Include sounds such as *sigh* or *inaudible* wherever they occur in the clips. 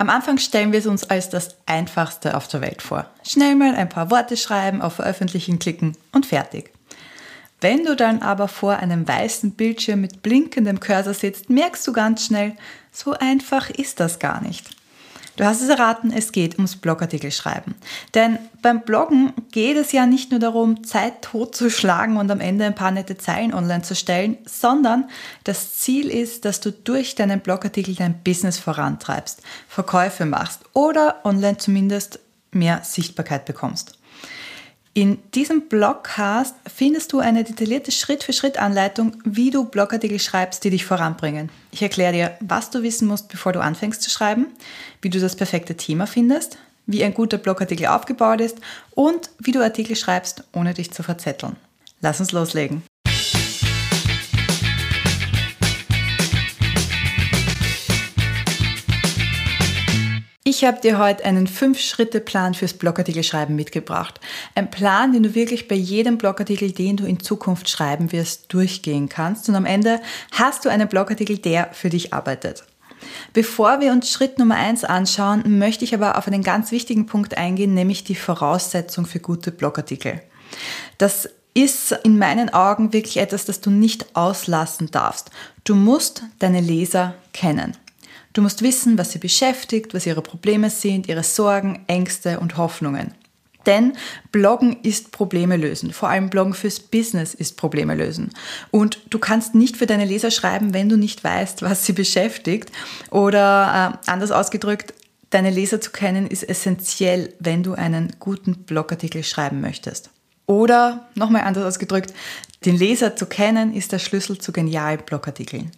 Am Anfang stellen wir es uns als das Einfachste auf der Welt vor. Schnell mal ein paar Worte schreiben, auf Veröffentlichen klicken und fertig. Wenn du dann aber vor einem weißen Bildschirm mit blinkendem Cursor sitzt, merkst du ganz schnell, so einfach ist das gar nicht. Du hast es erraten, es geht ums Blogartikel schreiben. Denn beim Bloggen geht es ja nicht nur darum, Zeit totzuschlagen und am Ende ein paar nette Zeilen online zu stellen, sondern das Ziel ist, dass du durch deinen Blogartikel dein Business vorantreibst, Verkäufe machst oder online zumindest mehr Sichtbarkeit bekommst. In diesem Blogcast findest du eine detaillierte Schritt-für-Schritt-Anleitung, wie du Blogartikel schreibst, die dich voranbringen. Ich erkläre dir, was du wissen musst, bevor du anfängst zu schreiben, wie du das perfekte Thema findest, wie ein guter Blogartikel aufgebaut ist und wie du Artikel schreibst, ohne dich zu verzetteln. Lass uns loslegen. Ich habe dir heute einen 5-Schritte-Plan fürs Blogartikelschreiben mitgebracht. Ein Plan, den du wirklich bei jedem Blogartikel, den du in Zukunft schreiben wirst, durchgehen kannst. Und am Ende hast du einen Blogartikel, der für dich arbeitet. Bevor wir uns Schritt Nummer 1 anschauen, möchte ich aber auf einen ganz wichtigen Punkt eingehen, nämlich die Voraussetzung für gute Blogartikel. Das ist in meinen Augen wirklich etwas, das du nicht auslassen darfst. Du musst deine Leser kennen. Du musst wissen, was sie beschäftigt, was ihre Probleme sind, ihre Sorgen, Ängste und Hoffnungen. Denn Bloggen ist Probleme lösen. Vor allem Bloggen fürs Business ist Probleme lösen. Und du kannst nicht für deine Leser schreiben, wenn du nicht weißt, was sie beschäftigt. Oder äh, anders ausgedrückt, deine Leser zu kennen ist essentiell, wenn du einen guten Blogartikel schreiben möchtest. Oder nochmal anders ausgedrückt, den Leser zu kennen ist der Schlüssel zu genialen Blogartikeln.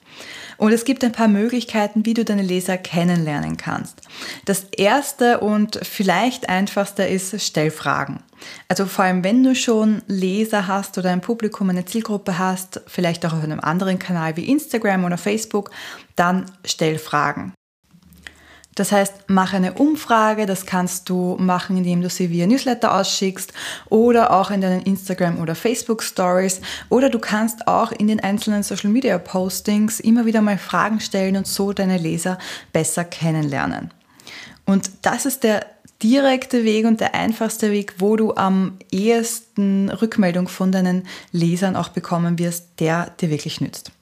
Und es gibt ein paar Möglichkeiten, wie du deine Leser kennenlernen kannst. Das erste und vielleicht einfachste ist, stell Fragen. Also vor allem, wenn du schon Leser hast oder ein Publikum, eine Zielgruppe hast, vielleicht auch auf einem anderen Kanal wie Instagram oder Facebook, dann stell Fragen. Das heißt, mach eine Umfrage, das kannst du machen, indem du sie via Newsletter ausschickst oder auch in deinen Instagram oder Facebook Stories oder du kannst auch in den einzelnen Social Media Postings immer wieder mal Fragen stellen und so deine Leser besser kennenlernen. Und das ist der direkte Weg und der einfachste Weg, wo du am ehesten Rückmeldung von deinen Lesern auch bekommen wirst, der dir wirklich nützt.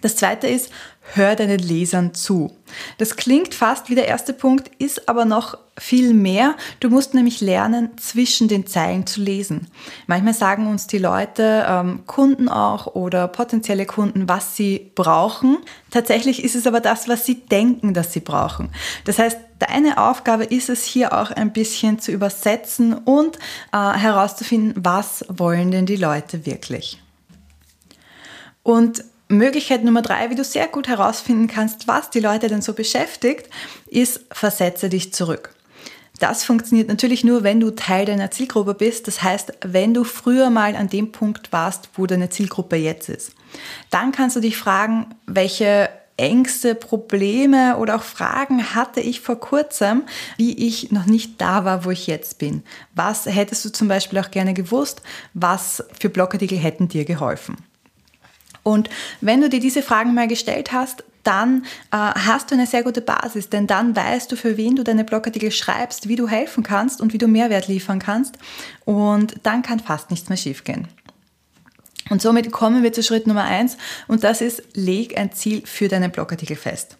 Das zweite ist, hör deinen Lesern zu. Das klingt fast wie der erste Punkt, ist aber noch viel mehr. Du musst nämlich lernen, zwischen den Zeilen zu lesen. Manchmal sagen uns die Leute, ähm, Kunden auch oder potenzielle Kunden, was sie brauchen. Tatsächlich ist es aber das, was sie denken, dass sie brauchen. Das heißt, deine Aufgabe ist es hier auch ein bisschen zu übersetzen und äh, herauszufinden, was wollen denn die Leute wirklich. Und Möglichkeit Nummer drei, wie du sehr gut herausfinden kannst, was die Leute denn so beschäftigt, ist, versetze dich zurück. Das funktioniert natürlich nur, wenn du Teil deiner Zielgruppe bist. Das heißt, wenn du früher mal an dem Punkt warst, wo deine Zielgruppe jetzt ist. Dann kannst du dich fragen, welche Ängste, Probleme oder auch Fragen hatte ich vor kurzem, wie ich noch nicht da war, wo ich jetzt bin. Was hättest du zum Beispiel auch gerne gewusst? Was für Blogartikel hätten dir geholfen? Und wenn du dir diese Fragen mal gestellt hast, dann äh, hast du eine sehr gute Basis, denn dann weißt du, für wen du deine Blogartikel schreibst, wie du helfen kannst und wie du Mehrwert liefern kannst. Und dann kann fast nichts mehr schiefgehen. Und somit kommen wir zu Schritt Nummer eins und das ist, leg ein Ziel für deinen Blogartikel fest.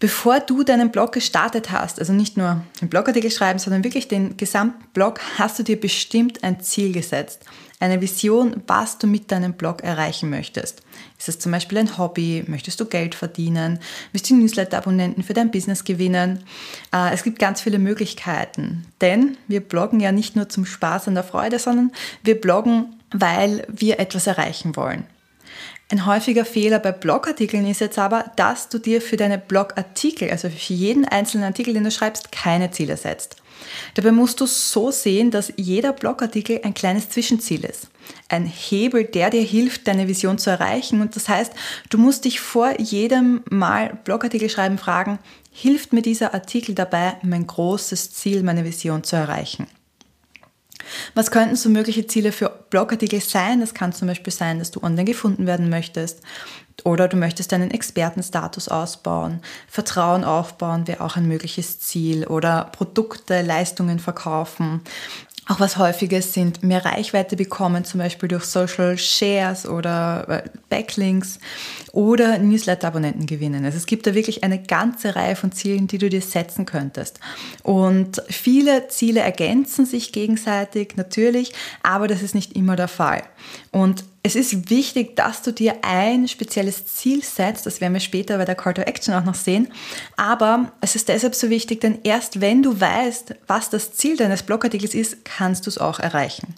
Bevor du deinen Blog gestartet hast, also nicht nur den Blogartikel schreiben, sondern wirklich den gesamten Blog, hast du dir bestimmt ein Ziel gesetzt eine Vision, was du mit deinem Blog erreichen möchtest. Ist es zum Beispiel ein Hobby? Möchtest du Geld verdienen? Willst du Newsletter-Abonnenten für dein Business gewinnen? Äh, es gibt ganz viele Möglichkeiten, denn wir bloggen ja nicht nur zum Spaß und der Freude, sondern wir bloggen, weil wir etwas erreichen wollen. Ein häufiger Fehler bei Blogartikeln ist jetzt aber, dass du dir für deine Blogartikel, also für jeden einzelnen Artikel, den du schreibst, keine Ziele setzt. Dabei musst du so sehen, dass jeder Blogartikel ein kleines Zwischenziel ist. Ein Hebel, der dir hilft, deine Vision zu erreichen. Und das heißt, du musst dich vor jedem Mal Blogartikel schreiben fragen, hilft mir dieser Artikel dabei, mein großes Ziel, meine Vision zu erreichen? Was könnten so mögliche Ziele für Blogartikel sein? Das kann zum Beispiel sein, dass du online gefunden werden möchtest, Oder du möchtest deinen Expertenstatus ausbauen. Vertrauen aufbauen wäre auch ein mögliches Ziel. Oder Produkte, Leistungen verkaufen. Auch was häufiges sind mehr Reichweite bekommen, zum Beispiel durch Social Shares oder äh, Backlinks oder Newsletter-Abonnenten gewinnen. Also es gibt da wirklich eine ganze Reihe von Zielen, die du dir setzen könntest. Und viele Ziele ergänzen sich gegenseitig natürlich, aber das ist nicht immer der Fall. Und es ist wichtig, dass du dir ein spezielles Ziel setzt. Das werden wir später bei der Call to Action auch noch sehen. Aber es ist deshalb so wichtig, denn erst wenn du weißt, was das Ziel deines Blogartikels ist, kannst du es auch erreichen.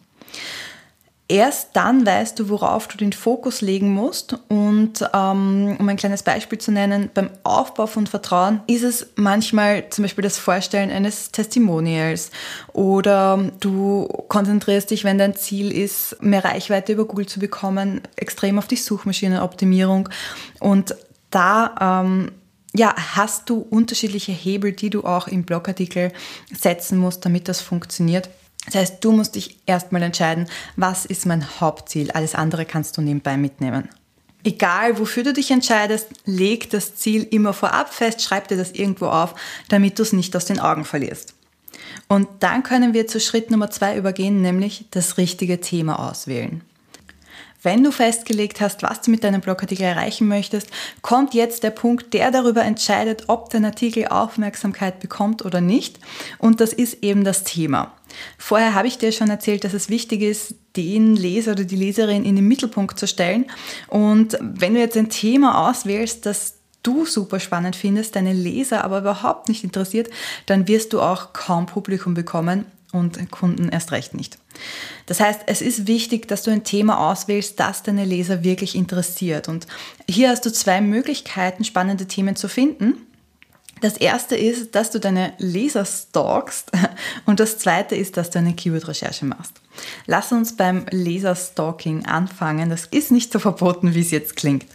Erst dann weißt du, worauf du den Fokus legen musst. Und ähm, um ein kleines Beispiel zu nennen, beim Aufbau von Vertrauen ist es manchmal zum Beispiel das Vorstellen eines Testimonials oder du konzentrierst dich, wenn dein Ziel ist, mehr Reichweite über Google zu bekommen, extrem auf die Suchmaschinenoptimierung. Und da ähm, ja, hast du unterschiedliche Hebel, die du auch im Blogartikel setzen musst, damit das funktioniert. Das heißt, du musst dich erstmal entscheiden, was ist mein Hauptziel. Alles andere kannst du nebenbei mitnehmen. Egal, wofür du dich entscheidest, leg das Ziel immer vorab fest, schreib dir das irgendwo auf, damit du es nicht aus den Augen verlierst. Und dann können wir zu Schritt Nummer zwei übergehen, nämlich das richtige Thema auswählen. Wenn du festgelegt hast, was du mit deinem Blogartikel erreichen möchtest, kommt jetzt der Punkt, der darüber entscheidet, ob dein Artikel Aufmerksamkeit bekommt oder nicht. Und das ist eben das Thema. Vorher habe ich dir schon erzählt, dass es wichtig ist, den Leser oder die Leserin in den Mittelpunkt zu stellen. Und wenn du jetzt ein Thema auswählst, das du super spannend findest, deine Leser aber überhaupt nicht interessiert, dann wirst du auch kaum Publikum bekommen und Kunden erst recht nicht. Das heißt, es ist wichtig, dass du ein Thema auswählst, das deine Leser wirklich interessiert. Und hier hast du zwei Möglichkeiten, spannende Themen zu finden. Das erste ist, dass du deine Leser stalkst *laughs* und das zweite ist, dass du eine Keyword-Recherche machst. Lass uns beim Leser-Stalking anfangen. Das ist nicht so verboten, wie es jetzt klingt.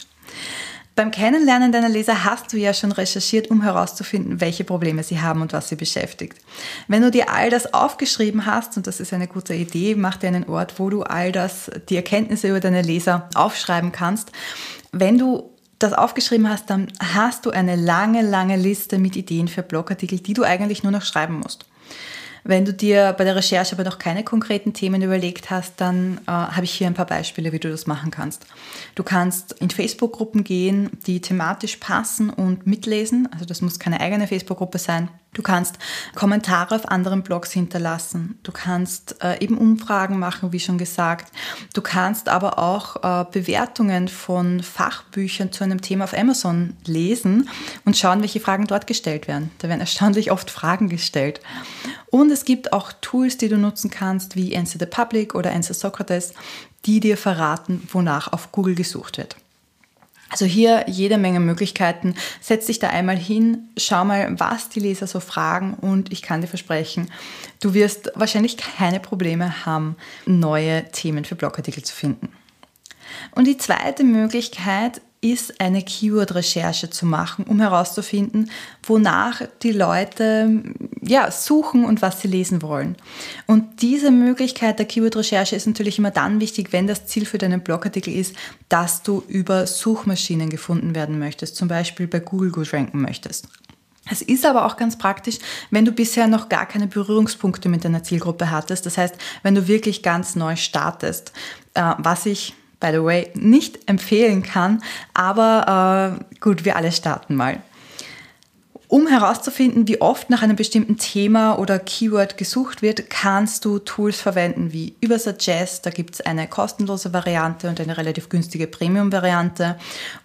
Beim Kennenlernen deiner Leser hast du ja schon recherchiert, um herauszufinden, welche Probleme sie haben und was sie beschäftigt. Wenn du dir all das aufgeschrieben hast, und das ist eine gute Idee, mach dir einen Ort, wo du all das, die Erkenntnisse über deine Leser aufschreiben kannst. Wenn du das aufgeschrieben hast, dann hast du eine lange, lange Liste mit Ideen für Blogartikel, die du eigentlich nur noch schreiben musst. Wenn du dir bei der Recherche aber noch keine konkreten Themen überlegt hast, dann äh, habe ich hier ein paar Beispiele, wie du das machen kannst. Du kannst in Facebook-Gruppen gehen, die thematisch passen und mitlesen. Also das muss keine eigene Facebook-Gruppe sein. Du kannst Kommentare auf anderen Blogs hinterlassen. Du kannst äh, eben Umfragen machen, wie schon gesagt. Du kannst aber auch äh, Bewertungen von Fachbüchern zu einem Thema auf Amazon lesen und schauen, welche Fragen dort gestellt werden. Da werden erstaunlich oft Fragen gestellt. Und es gibt auch Tools, die du nutzen kannst, wie Answer the Public oder Answer Socrates, die dir verraten, wonach auf Google gesucht wird. Also hier jede Menge Möglichkeiten. Setz dich da einmal hin, schau mal, was die Leser so fragen und ich kann dir versprechen, du wirst wahrscheinlich keine Probleme haben, neue Themen für Blogartikel zu finden. Und die zweite Möglichkeit ist eine Keyword-Recherche zu machen, um herauszufinden, wonach die Leute ja, suchen und was sie lesen wollen. Und diese Möglichkeit der Keyword-Recherche ist natürlich immer dann wichtig, wenn das Ziel für deinen Blogartikel ist, dass du über Suchmaschinen gefunden werden möchtest, zum Beispiel bei Google gut ranken möchtest. Es ist aber auch ganz praktisch, wenn du bisher noch gar keine Berührungspunkte mit deiner Zielgruppe hattest. Das heißt, wenn du wirklich ganz neu startest, äh, was ich by the way, nicht empfehlen kann. Aber äh, gut, wir alle starten mal. Um herauszufinden, wie oft nach einem bestimmten Thema oder Keyword gesucht wird, kannst du Tools verwenden wie Übersuggest. Da gibt es eine kostenlose Variante und eine relativ günstige Premium-Variante.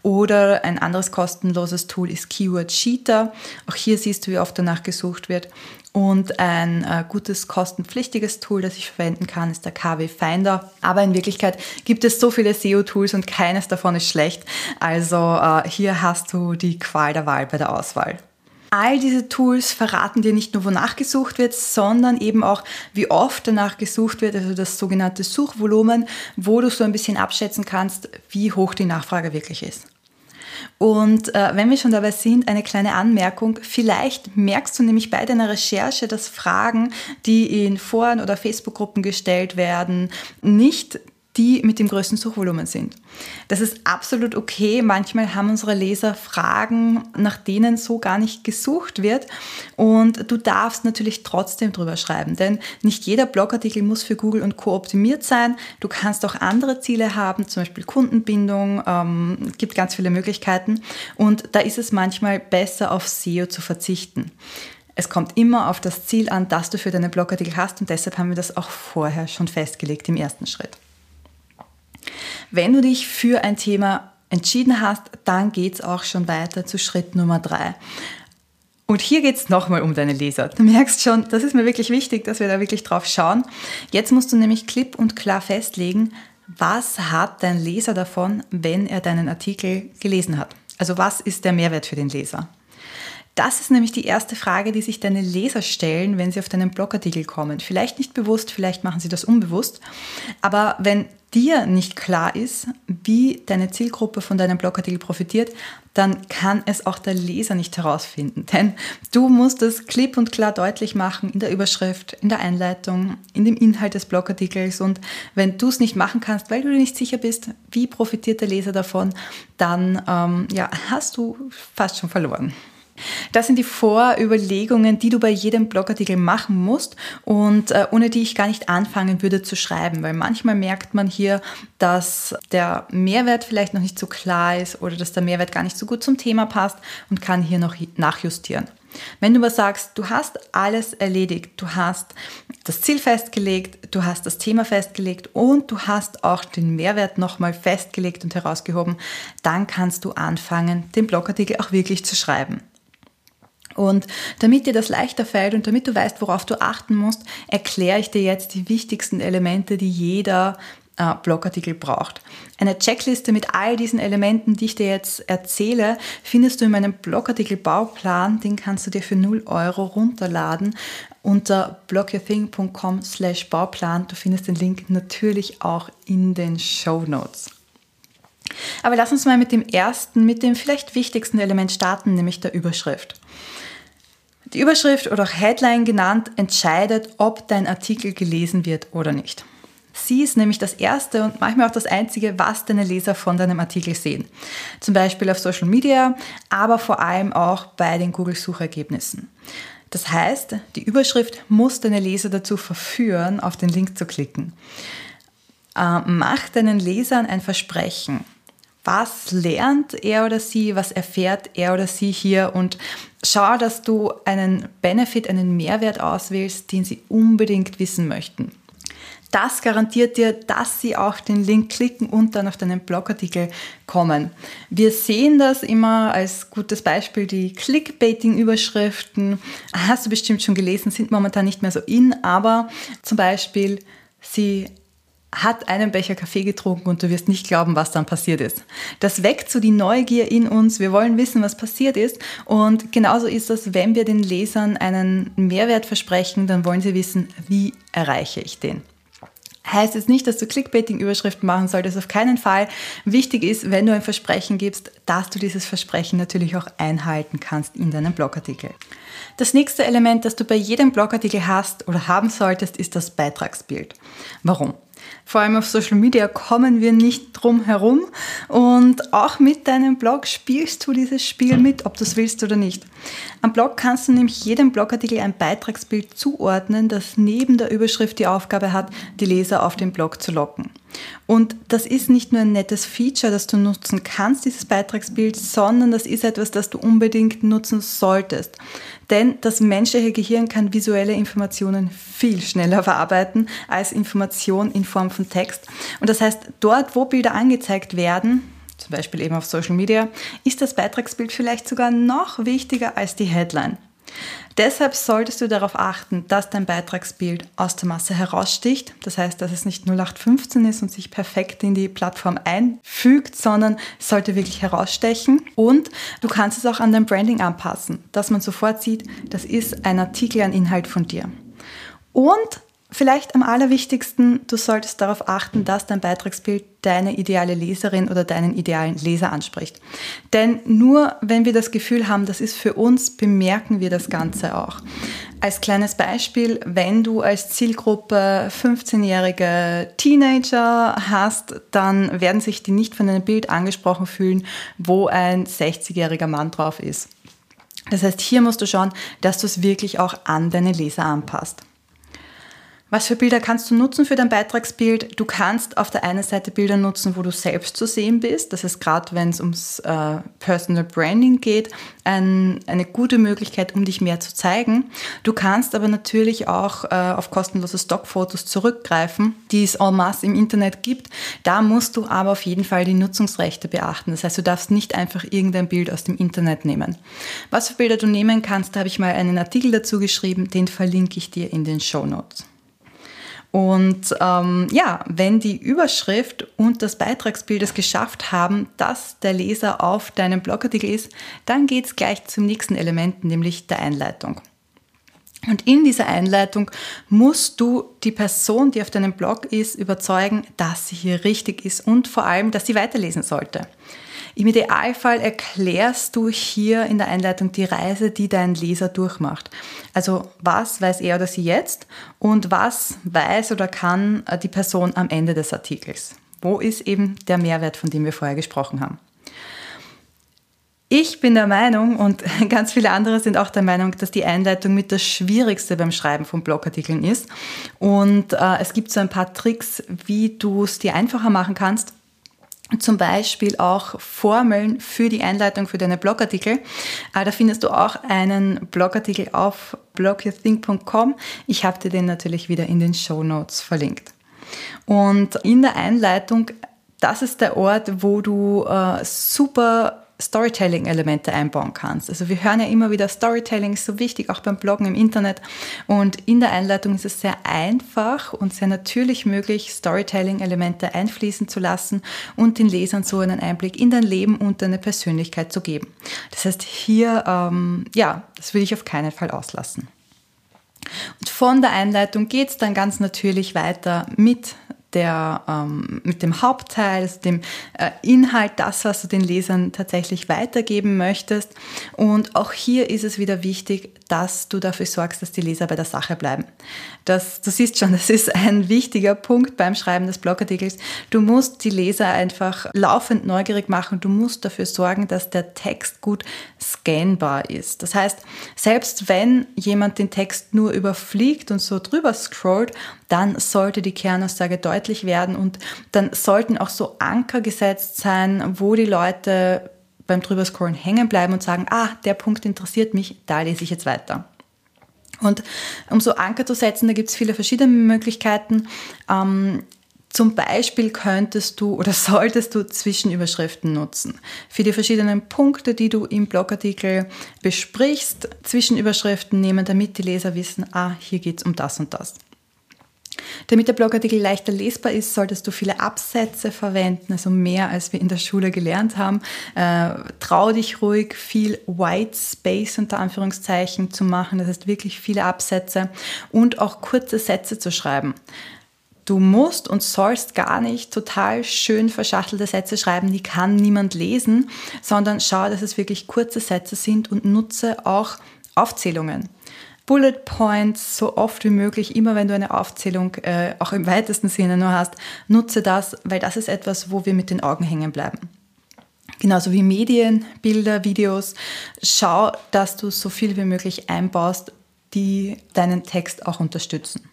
Oder ein anderes kostenloses Tool ist Keyword Cheater. Auch hier siehst du, wie oft danach gesucht wird. Und ein äh, gutes kostenpflichtiges Tool, das ich verwenden kann, ist der KW Finder. Aber in Wirklichkeit gibt es so viele SEO-Tools und keines davon ist schlecht. Also äh, hier hast du die Qual der Wahl bei der Auswahl. All diese Tools verraten dir nicht nur, wonach gesucht wird, sondern eben auch, wie oft danach gesucht wird, also das sogenannte Suchvolumen, wo du so ein bisschen abschätzen kannst, wie hoch die Nachfrage wirklich ist. Und äh, wenn wir schon dabei sind, eine kleine Anmerkung. Vielleicht merkst du nämlich bei deiner Recherche, dass Fragen, die in Foren oder Facebook-Gruppen gestellt werden, nicht die mit dem größten Suchvolumen sind. Das ist absolut okay. Manchmal haben unsere Leser Fragen, nach denen so gar nicht gesucht wird. Und du darfst natürlich trotzdem drüber schreiben, denn nicht jeder Blogartikel muss für Google und Co. optimiert sein. Du kannst auch andere Ziele haben, zum Beispiel Kundenbindung. Ähm, gibt ganz viele Möglichkeiten. Und da ist es manchmal besser, auf SEO zu verzichten. Es kommt immer auf das Ziel an, das du für deinen Blogartikel hast und deshalb haben wir das auch vorher schon festgelegt im ersten Schritt. Wenn du dich für ein Thema entschieden hast, dann geht es auch schon weiter zu Schritt Nummer drei. Und hier geht es nochmal um deine Leser. Du merkst schon, das ist mir wirklich wichtig, dass wir da wirklich drauf schauen. Jetzt musst du nämlich klipp und klar festlegen, was hat dein Leser davon, wenn er deinen Artikel gelesen hat. Also was ist der Mehrwert für den Leser? Das ist nämlich die erste Frage, die sich deine Leser stellen, wenn sie auf deinen Blogartikel kommen. Vielleicht nicht bewusst, vielleicht machen sie das unbewusst. Aber wenn dir nicht klar ist, wie deine Zielgruppe von deinem Blogartikel profitiert, dann kann es auch der Leser nicht herausfinden. *laughs* Denn du musst es klipp und klar deutlich machen in der Überschrift, in der Einleitung, in dem Inhalt des Blogartikels. Und wenn du es nicht machen kannst, weil du dir nicht sicher bist, wie profitiert der Leser davon, dann ähm, ja, hast du fast schon verloren. Das sind die Vorüberlegungen, die du bei jedem Blogartikel machen musst und äh, ohne die ich gar nicht anfangen würde zu schreiben, weil manchmal merkt man hier, dass der Mehrwert vielleicht noch nicht so klar ist oder dass der Mehrwert gar nicht so gut zum Thema passt und kann hier noch nachjustieren. Wenn du aber sagst, du hast alles erledigt, du hast das Ziel festgelegt, du hast das Thema festgelegt und du hast auch den Mehrwert nochmal festgelegt und herausgehoben, dann kannst du anfangen, den Blogartikel auch wirklich zu schreiben. Und damit dir das leichter fällt und damit du weißt, worauf du achten musst, erkläre ich dir jetzt die wichtigsten Elemente, die jeder äh, Blogartikel braucht. Eine Checkliste mit all diesen Elementen, die ich dir jetzt erzähle, findest du in meinem Blogartikel Bauplan. Den kannst du dir für 0 Euro runterladen unter blogyourthing.com slash Bauplan. Du findest den Link natürlich auch in den Show Notes. Aber lass uns mal mit dem ersten, mit dem vielleicht wichtigsten Element starten, nämlich der Überschrift. Die Überschrift oder auch Headline genannt entscheidet, ob dein Artikel gelesen wird oder nicht. Sie ist nämlich das erste und manchmal auch das einzige, was deine Leser von deinem Artikel sehen. Zum Beispiel auf Social Media, aber vor allem auch bei den Google-Suchergebnissen. Das heißt, die Überschrift muss deine Leser dazu verführen, auf den Link zu klicken. Äh, mach deinen Lesern ein Versprechen was lernt er oder sie, was erfährt er oder sie hier und schau, dass du einen Benefit, einen Mehrwert auswählst, den sie unbedingt wissen möchten. Das garantiert dir, dass sie auch den Link klicken und dann auf deinen Blogartikel kommen. Wir sehen das immer als gutes Beispiel, die Clickbaiting-Überschriften. Hast du bestimmt schon gelesen, sind momentan nicht mehr so in, aber zum Beispiel, sie hat einen Becher Kaffee getrunken und du wirst nicht glauben, was dann passiert ist. Das weckt so die Neugier in uns. Wir wollen wissen, was passiert ist. Und genauso ist das, wenn wir den Lesern einen Mehrwert versprechen, dann wollen sie wissen, wie erreiche ich den. Heißt es nicht, dass du Clickbaiting-Überschriften machen solltest, auf keinen Fall. Wichtig ist, wenn du ein Versprechen gibst, dass du dieses Versprechen natürlich auch einhalten kannst in deinem Blogartikel. Das nächste Element, das du bei jedem Blogartikel hast oder haben solltest, ist das Beitragsbild. Warum? Vor allem auf Social Media kommen wir nicht drum herum. Und auch mit deinem Blog spielst du dieses Spiel mit, ob du es willst oder nicht. Am Blog kannst du nämlich jedem Blogartikel ein Beitragsbild zuordnen, das neben der Überschrift die Aufgabe hat, die Leser auf den Blog zu locken. Und das ist nicht nur ein nettes Feature, das du nutzen kannst, dieses Beitragsbild, sondern das ist etwas, das du unbedingt nutzen solltest. Denn das menschliche Gehirn kann visuelle Informationen viel schneller verarbeiten als Information in Form von Text. Und das heißt, dort, wo Bilder angezeigt werden, zum Beispiel eben auf Social Media, ist das Beitragsbild vielleicht sogar noch wichtiger als die Headline. Deshalb solltest du darauf achten, dass dein Beitragsbild aus der Masse heraussticht. Das heißt, dass es nicht 0815 ist und sich perfekt in die Plattform einfügt, sondern es sollte wirklich herausstechen. Und du kannst es auch an dein Branding anpassen, dass man sofort sieht, das ist ein Artikel, ein Inhalt von dir. Und Vielleicht am allerwichtigsten, du solltest darauf achten, dass dein Beitragsbild deine ideale Leserin oder deinen idealen Leser anspricht. Denn nur wenn wir das Gefühl haben, das ist für uns, bemerken wir das Ganze auch. Als kleines Beispiel, wenn du als Zielgruppe 15-jährige Teenager hast, dann werden sich die nicht von einem Bild angesprochen fühlen, wo ein 60-jähriger Mann drauf ist. Das heißt, hier musst du schauen, dass du es wirklich auch an deine Leser anpasst. Was für Bilder kannst du nutzen für dein Beitragsbild? Du kannst auf der einen Seite Bilder nutzen, wo du selbst zu sehen bist. Das ist gerade, wenn es ums äh, Personal Branding geht, ein, eine gute Möglichkeit, um dich mehr zu zeigen. Du kannst aber natürlich auch äh, auf kostenlose Stockfotos zurückgreifen, die es en masse im Internet gibt. Da musst du aber auf jeden Fall die Nutzungsrechte beachten. Das heißt, du darfst nicht einfach irgendein Bild aus dem Internet nehmen. Was für Bilder du nehmen kannst, da habe ich mal einen Artikel dazu geschrieben, den verlinke ich dir in den Show Notes. Und ähm, ja, wenn die Überschrift und das Beitragsbild es geschafft haben, dass der Leser auf deinem Blogartikel ist, dann geht es gleich zum nächsten Element, nämlich der Einleitung. Und in dieser Einleitung musst du die Person, die auf deinem Blog ist, überzeugen, dass sie hier richtig ist und vor allem, dass sie weiterlesen sollte. Im Idealfall erklärst du hier in der Einleitung die Reise, die dein Leser durchmacht. Also was weiß er oder sie jetzt und was weiß oder kann äh, die Person am Ende des Artikels. Wo ist eben der Mehrwert, von dem wir vorher gesprochen haben? Ich bin der Meinung und *laughs* ganz viele andere sind auch der Meinung, dass die Einleitung mit das Schwierigste beim Schreiben von Blogartikeln ist. Und äh, es gibt so ein paar Tricks, wie du es dir einfacher machen kannst zum Beispiel auch Formeln für die Einleitung für deine Blogartikel. Äh, da findest du auch einen Blogartikel auf blogyourthink.com. Ich habe dir den natürlich wieder in den Show Notes verlinkt. Und in der Einleitung, das ist der Ort, wo du äh, super Storytelling-Elemente einbauen kannst. Also wir hören ja immer wieder, Storytelling ist so wichtig, auch beim Bloggen im Internet. Und in der Einleitung ist es sehr einfach und sehr natürlich möglich, Storytelling-Elemente einfließen zu lassen und den Lesern so einen Einblick in dein Leben und deine Persönlichkeit zu geben. Das heißt, hier, ähm, ja, das will ich auf keinen Fall auslassen. Und von der Einleitung geht es dann ganz natürlich weiter mit der, ähm, mit dem Hauptteil, also dem äh, Inhalt, das, was du den Lesern tatsächlich weitergeben möchtest. Und auch hier ist es wieder wichtig, dass du dafür sorgst, dass die Leser bei der Sache bleiben. Das, du siehst schon, das ist ein wichtiger Punkt beim Schreiben des Blogartikels. Du musst die Leser einfach laufend neugierig machen. Du musst dafür sorgen, dass der Text gut scannbar ist. Das heißt, selbst wenn jemand den Text nur überfliegt und so drüber scrollt, dann sollte die Kernaussage deutlich werden und dann sollten auch so Anker gesetzt sein, wo die Leute beim Drüberscrollen hängen bleiben und sagen, ah, der Punkt interessiert mich, da lese ich jetzt weiter. Und um so Anker zu setzen, da gibt es viele verschiedene Möglichkeiten. Ähm, zum Beispiel könntest du oder *laughs* solltest du Zwischenüberschriften nutzen. Für die verschiedenen Punkte, die du im Blogartikel besprichst, Zwischenüberschriften nehmen, damit die Leser wissen, ah, hier geht es um das und das. Damit der Blogartikel leichter lesbar ist, solltest du viele Absätze verwenden, also mehr als wir in der Schule gelernt haben. Äh, trau dich ruhig, viel White Space unter Anführungszeichen zu machen, das heißt wirklich viele Absätze und auch kurze Sätze zu schreiben. Du musst und sollst gar nicht total schön verschachtelte Sätze schreiben, die kann niemand lesen, sondern schau, dass es wirklich kurze Sätze sind und nutze auch Aufzählungen. Bullet Points so oft wie möglich, immer wenn du eine Aufzählung äh, auch im weitesten Sinne nur hast, nutze das, weil das ist etwas, wo wir mit den Augen hängen bleiben. Genauso wie Medien, Bilder, Videos. Schau, dass du so viel wie möglich einbaust, die deinen Text auch unterstützen.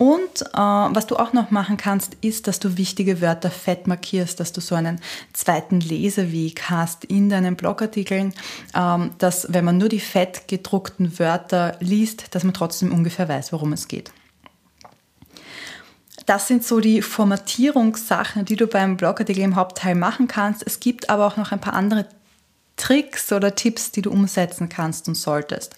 Und äh, was du auch noch machen kannst, ist, dass du wichtige Wörter fett markierst, dass du so einen zweiten Leseweg hast in deinen Blogartikeln, ähm, dass wenn man nur die fett gedruckten Wörter liest, dass man trotzdem ungefähr weiß, worum es geht. Das sind so die Formatierungssachen, die du beim Blogartikel im Hauptteil machen kannst. Es gibt aber auch noch ein paar andere Tricks oder Tipps, die du umsetzen kannst und solltest.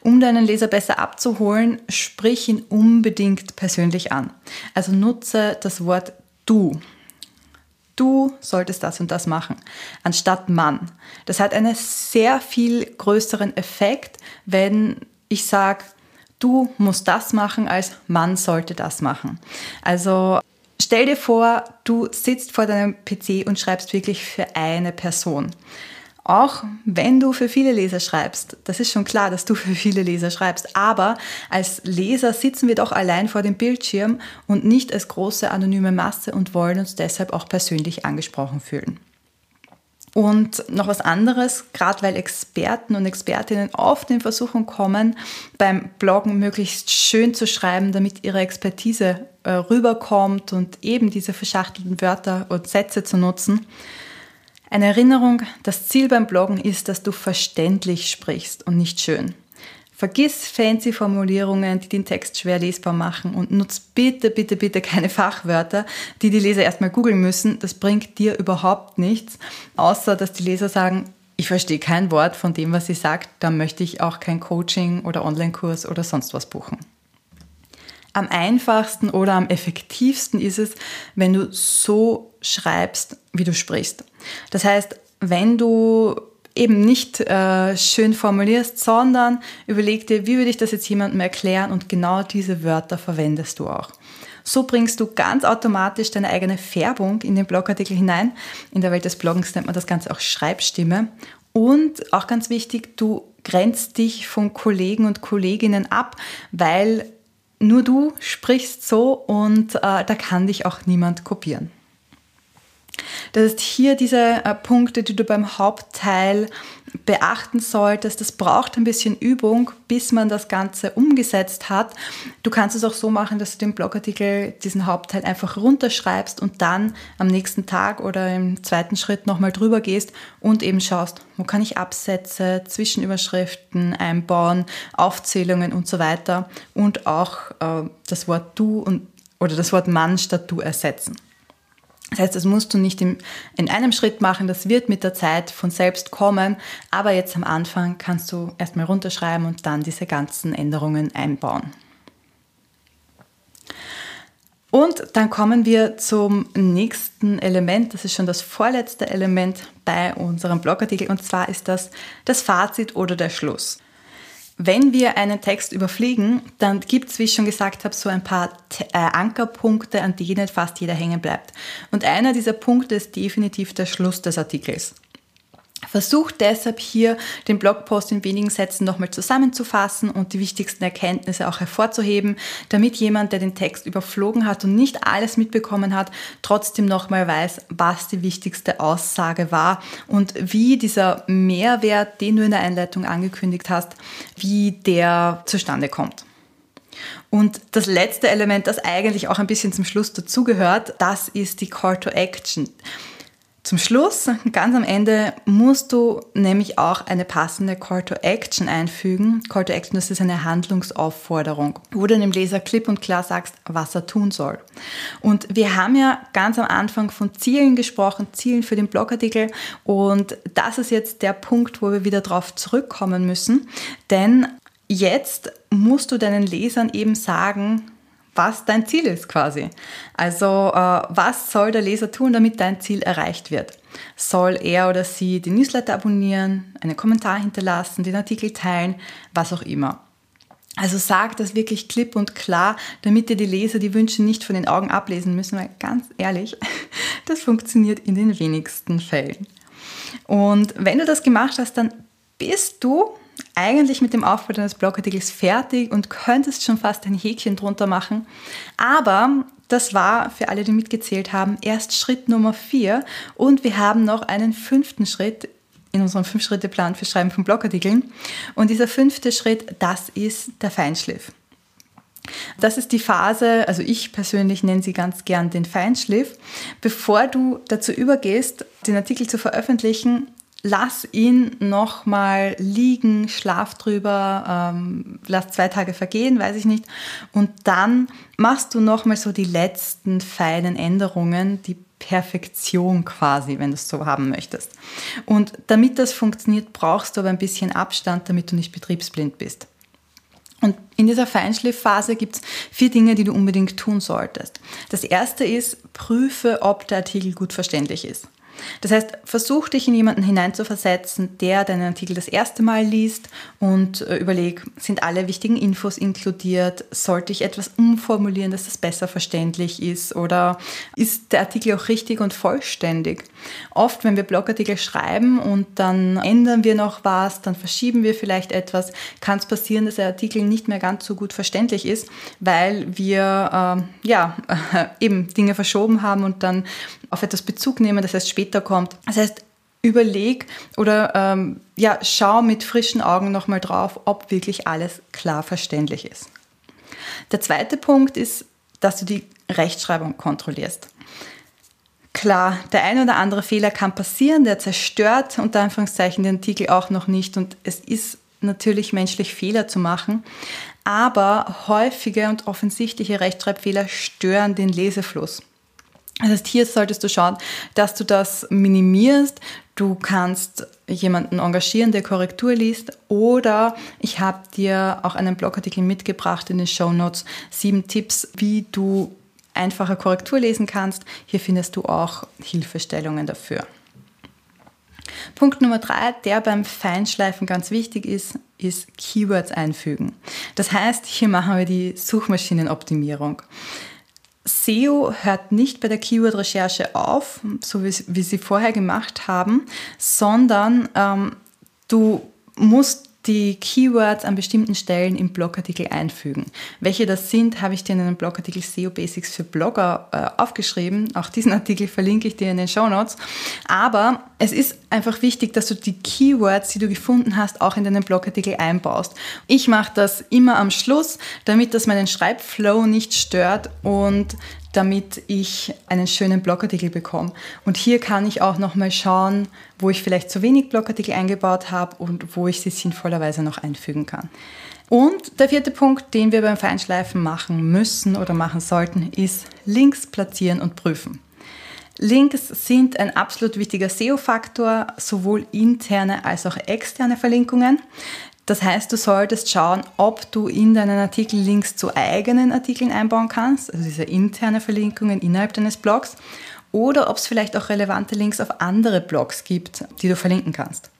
Um deinen Leser besser abzuholen, sprich ihn unbedingt persönlich an. Also nutze das Wort du. Du solltest das und das machen, anstatt Mann. Das hat einen sehr viel größeren Effekt, wenn ich sage, du musst das machen, als Mann sollte das machen. Also stell dir vor, du sitzt vor deinem PC und schreibst wirklich für eine Person. Auch wenn du für viele Leser schreibst, das ist schon klar, dass du für viele Leser schreibst, aber als Leser sitzen wir doch allein vor dem Bildschirm und nicht als große anonyme Masse und wollen uns deshalb auch persönlich angesprochen fühlen. Und noch was anderes, gerade weil Experten und Expertinnen oft in Versuchung kommen, beim Bloggen möglichst schön zu schreiben, damit ihre Expertise äh, rüberkommt und eben diese verschachtelten Wörter und Sätze zu nutzen. Eine Erinnerung, das Ziel beim Bloggen ist, dass du verständlich sprichst und nicht schön. Vergiss fancy Formulierungen, die den Text schwer lesbar machen und nutz bitte, bitte, bitte keine Fachwörter, die die Leser erstmal googeln müssen. Das bringt dir überhaupt nichts, außer dass die Leser sagen, ich verstehe kein Wort von dem, was sie sagt, dann möchte ich auch kein Coaching oder Online-Kurs oder sonst was buchen. Am einfachsten oder am effektivsten ist es, wenn du so schreibst, wie du sprichst. Das heißt, wenn du eben nicht äh, schön formulierst, sondern überleg dir, wie würde ich das jetzt jemandem erklären und genau diese Wörter verwendest du auch. So bringst du ganz automatisch deine eigene Färbung in den Blogartikel hinein. In der Welt des Bloggens nennt man das Ganze auch Schreibstimme. Und auch ganz wichtig, du grenzt dich von Kollegen und Kolleginnen ab, weil nur du sprichst so und äh, da kann dich auch niemand kopieren. Das ist hier diese äh, Punkte, die du beim Hauptteil beachten solltest. Das braucht ein bisschen Übung, bis man das Ganze umgesetzt hat. Du kannst es auch so machen, dass du den Blogartikel, diesen Hauptteil einfach runterschreibst und dann am nächsten Tag oder im zweiten Schritt nochmal drüber gehst und eben schaust, wo kann ich Absätze, Zwischenüberschriften einbauen, Aufzählungen und so weiter und auch äh, das Wort du und, oder das Wort Mann statt du ersetzen. Das heißt, das musst du nicht in, in einem Schritt machen, das wird mit der Zeit von selbst kommen, aber jetzt am Anfang kannst du erstmal runterschreiben und dann diese ganzen Änderungen einbauen. Und dann kommen wir zum nächsten Element, das ist schon das vorletzte Element bei unserem Blogartikel und zwar ist das das Fazit oder der Schluss. Wenn wir einen Text überfliegen, dann gibt es, wie ich schon gesagt habe, so ein paar äh, Ankerpunkte, an denen fast jeder hängen bleibt. Und einer dieser Punkte ist definitiv der Schluss des Artikels. Versucht deshalb hier den Blogpost in wenigen Sätzen nochmal zusammenzufassen und die wichtigsten Erkenntnisse auch hervorzuheben, damit jemand, der den Text überflogen hat und nicht alles mitbekommen hat, trotzdem nochmal weiß, was die wichtigste Aussage war und wie dieser Mehrwert, den du in der Einleitung angekündigt hast, wie der zustande kommt. Und das letzte Element, das eigentlich auch ein bisschen zum Schluss dazugehört, das ist die Call to Action. Zum Schluss, ganz am Ende, musst du nämlich auch eine passende Call to Action einfügen. Call to Action, das ist eine Handlungsaufforderung, wo du dem Leser klipp und klar sagst, was er tun soll. Und wir haben ja ganz am Anfang von Zielen gesprochen, Zielen für den Blogartikel. Und das ist jetzt der Punkt, wo wir wieder darauf zurückkommen müssen. Denn jetzt musst du deinen Lesern eben sagen, was dein Ziel ist quasi. Also äh, was soll der Leser tun, damit dein Ziel erreicht wird? Soll er oder sie den Newsletter abonnieren, einen Kommentar hinterlassen, den Artikel teilen, was auch immer. Also sag das wirklich klipp und klar, damit dir die Leser die Wünsche nicht von den Augen ablesen müssen, weil ganz ehrlich, *laughs* das funktioniert in den wenigsten Fällen. Und wenn du das gemacht hast, dann bist du eigentlich mit dem Aufbau deines Blogartikels fertig und könntest schon fast ein Häkchen drunter machen. Aber das war für alle, die mitgezählt haben, erst Schritt Nummer vier und wir haben noch einen fünften Schritt in unserem Fünf-Schritte-Plan für Schreiben von Blogartikeln. Und dieser fünfte Schritt, das ist der Feinschliff. Das ist die Phase, also ich persönlich nenne sie ganz gern den Feinschliff. Bevor du dazu übergehst, den Artikel zu veröffentlichen, lass ihn nochmal liegen, schlaf drüber, ähm, lass zwei Tage vergehen, weiß ich nicht. Und dann machst du nochmal so die letzten feinen Änderungen, die Perfektion quasi, wenn du es so haben möchtest. Und damit das funktioniert, brauchst du aber ein bisschen Abstand, damit du nicht betriebsblind bist. Und in dieser Feinschliffphase gibt es vier Dinge, die du unbedingt tun solltest. Das erste ist, prüfe, ob der Artikel gut verständlich ist. Das heißt, versuch dich in jemanden hineinzuversetzen, der deinen Artikel das erste Mal liest und äh, überleg, sind alle wichtigen Infos inkludiert? Sollte ich etwas umformulieren, dass das besser verständlich ist? Oder ist der Artikel auch richtig und vollständig? Oft, wenn wir Blogartikel schreiben und dann ändern wir noch was, dann verschieben wir vielleicht etwas, kann es passieren, dass der Artikel nicht mehr ganz so gut verständlich ist, weil wir äh, ja *laughs* eben Dinge verschoben haben und dann auf etwas Bezug nehmen, das heißt später kommt. Das heißt, überleg oder ähm, ja, schau mit frischen Augen nochmal drauf, ob wirklich alles klar verständlich ist. Der zweite Punkt ist, dass du die Rechtschreibung kontrollierst. Klar, der ein oder andere Fehler kann passieren, der zerstört unter Anführungszeichen den Artikel auch noch nicht und es ist natürlich menschlich Fehler zu machen, aber häufige und offensichtliche Rechtschreibfehler stören den Lesefluss. Das heißt, hier solltest du schauen, dass du das minimierst. Du kannst jemanden engagieren, der Korrektur liest. Oder ich habe dir auch einen Blogartikel mitgebracht in den Show Notes. Sieben Tipps, wie du einfache Korrektur lesen kannst. Hier findest du auch Hilfestellungen dafür. Punkt Nummer drei, der beim Feinschleifen ganz wichtig ist, ist Keywords einfügen. Das heißt, hier machen wir die Suchmaschinenoptimierung. SEO hört nicht bei der Keyword-Recherche auf, so wie, wie, sie vorher gemacht haben, sondern ähm, du musst die Keywords an bestimmten Stellen im Blogartikel einfügen. Welche das sind, habe ich dir in einem Blogartikel SEO Basics für Blogger äh, aufgeschrieben. Auch diesen Artikel verlinke ich dir in den Show Notes. Aber es ist einfach wichtig, dass du die Keywords, die du gefunden hast, auch in deinen Blogartikel einbaust. Ich mache das immer am Schluss, damit das meinen Schreibflow nicht stört und damit ich einen schönen Blogartikel bekomme. Und hier kann ich auch nochmal schauen, wo ich vielleicht zu wenig Blogartikel eingebaut habe und wo ich sie sinnvollerweise noch einfügen kann. Und der vierte Punkt, den wir beim Feinschleifen machen müssen oder machen sollten, ist Links platzieren und prüfen. Links sind ein absolut wichtiger SEO-Faktor, sowohl interne als auch externe Verlinkungen. Das heißt, du solltest schauen, ob du in deinen Artikel Links zu eigenen Artikeln einbauen kannst, also diese interne Verlinkungen innerhalb deines Blogs, oder ob es vielleicht auch relevante Links auf andere Blogs gibt, die du verlinken kannst.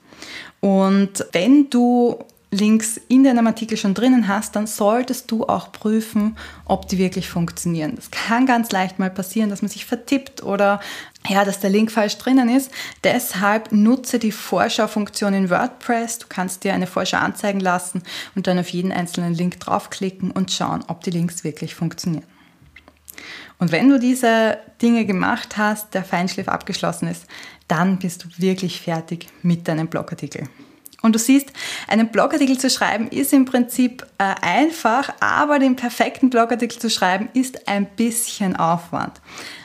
Und wenn du Links in deinem Artikel schon drinnen hast, dann solltest du auch prüfen, ob die wirklich funktionieren. Das kann ganz leicht mal passieren, dass man sich vertippt oder ja, dass der Link falsch drinnen ist. Deshalb nutze die Vorschaufunktion in WordPress. Du kannst dir eine Vorschau anzeigen lassen und dann auf jeden einzelnen Link draufklicken und schauen, ob die Links wirklich funktionieren. Und wenn du diese Dinge gemacht hast, der Feinschliff abgeschlossen ist, dann bist du wirklich fertig mit deinem Blogartikel. Und du siehst, einen Blogartikel zu schreiben ist im Prinzip äh, einfach, aber den perfekten Blogartikel zu schreiben ist ein bisschen Aufwand.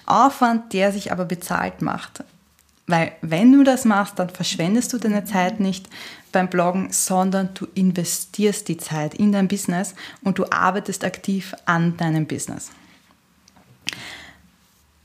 Aufwand, der sich aber bezahlt macht. Weil wenn du das machst, dann verschwendest du deine Zeit nicht beim Bloggen, sondern du investierst die Zeit in dein Business und du arbeitest aktiv an deinem Business.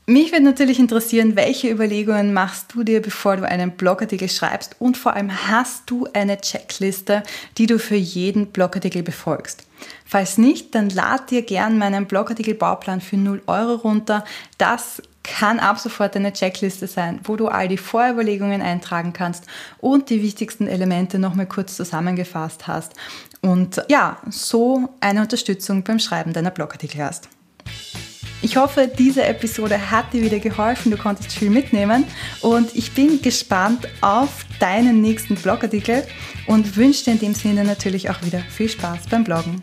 Mich würde natürlich interessieren, welche Überlegungen machst du dir, bevor du einen Blogartikel schreibst und vor allem hast du eine Checkliste, die du für jeden Blogartikel befolgst. Falls nicht, dann lad dir gern meinen Blogartikel-Bauplan für 0 Euro runter. Das kann ab sofort eine Checkliste sein, wo du all die Vorüberlegungen eintragen kannst und die wichtigsten Elemente nochmal kurz zusammengefasst hast und ja, so eine Unterstützung beim Schreiben deiner Blogartikel hast. Ich hoffe, diese Episode hat dir wieder geholfen, du konntest viel mitnehmen und ich bin gespannt auf deinen nächsten Blogartikel und wünsche dir in dem Sinne natürlich auch wieder viel Spaß beim Bloggen.